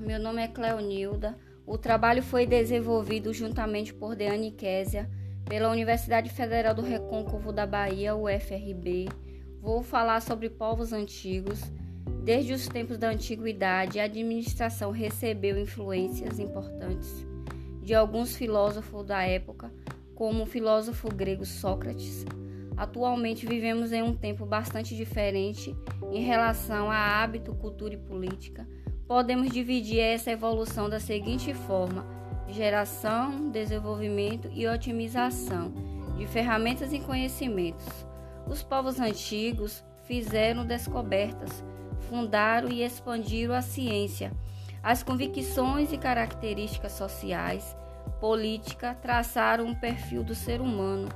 meu nome é Cleonilda. O trabalho foi desenvolvido juntamente por Deane Késia, pela Universidade Federal do Recôncavo da Bahia, UFRB. Vou falar sobre povos antigos. Desde os tempos da antiguidade, a administração recebeu influências importantes de alguns filósofos da época, como o filósofo grego Sócrates. Atualmente vivemos em um tempo bastante diferente em relação a hábito, cultura e política podemos dividir essa evolução da seguinte forma: geração, desenvolvimento e otimização de ferramentas e conhecimentos. Os povos antigos fizeram descobertas, fundaram e expandiram a ciência, as convicções e características sociais, política, traçaram um perfil do ser humano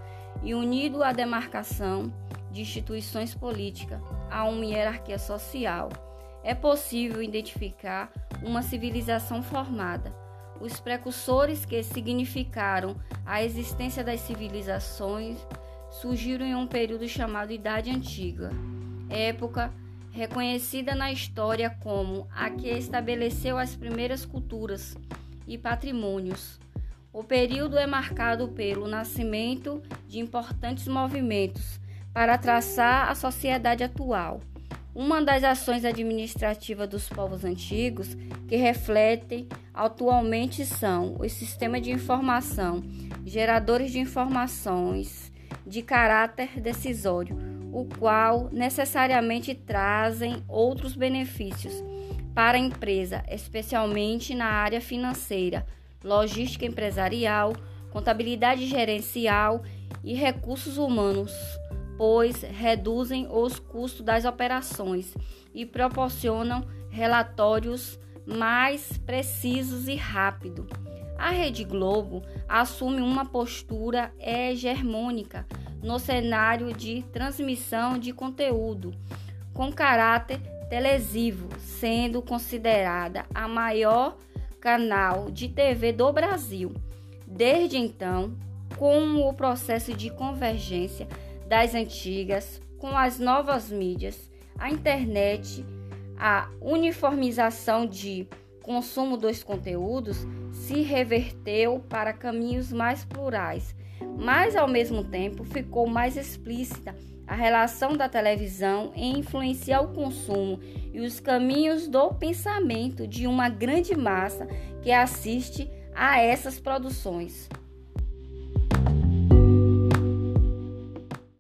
e, unido à demarcação de instituições políticas, a uma hierarquia social é possível identificar uma civilização formada. Os precursores que significaram a existência das civilizações surgiram em um período chamado Idade Antiga, época reconhecida na história como a que estabeleceu as primeiras culturas e patrimônios. O período é marcado pelo nascimento de importantes movimentos para traçar a sociedade atual uma das ações administrativas dos povos antigos que refletem atualmente são o sistema de informação, geradores de informações de caráter decisório, o qual necessariamente trazem outros benefícios para a empresa, especialmente na área financeira, logística empresarial, contabilidade gerencial e recursos humanos pois reduzem os custos das operações e proporcionam relatórios mais precisos e rápidos. A Rede Globo assume uma postura hegemônica no cenário de transmissão de conteúdo, com caráter telesivo, sendo considerada a maior canal de TV do Brasil. Desde então, com o processo de convergência das antigas com as novas mídias, a internet, a uniformização de consumo dos conteúdos se reverteu para caminhos mais plurais, mas ao mesmo tempo ficou mais explícita a relação da televisão em influenciar o consumo e os caminhos do pensamento de uma grande massa que assiste a essas produções.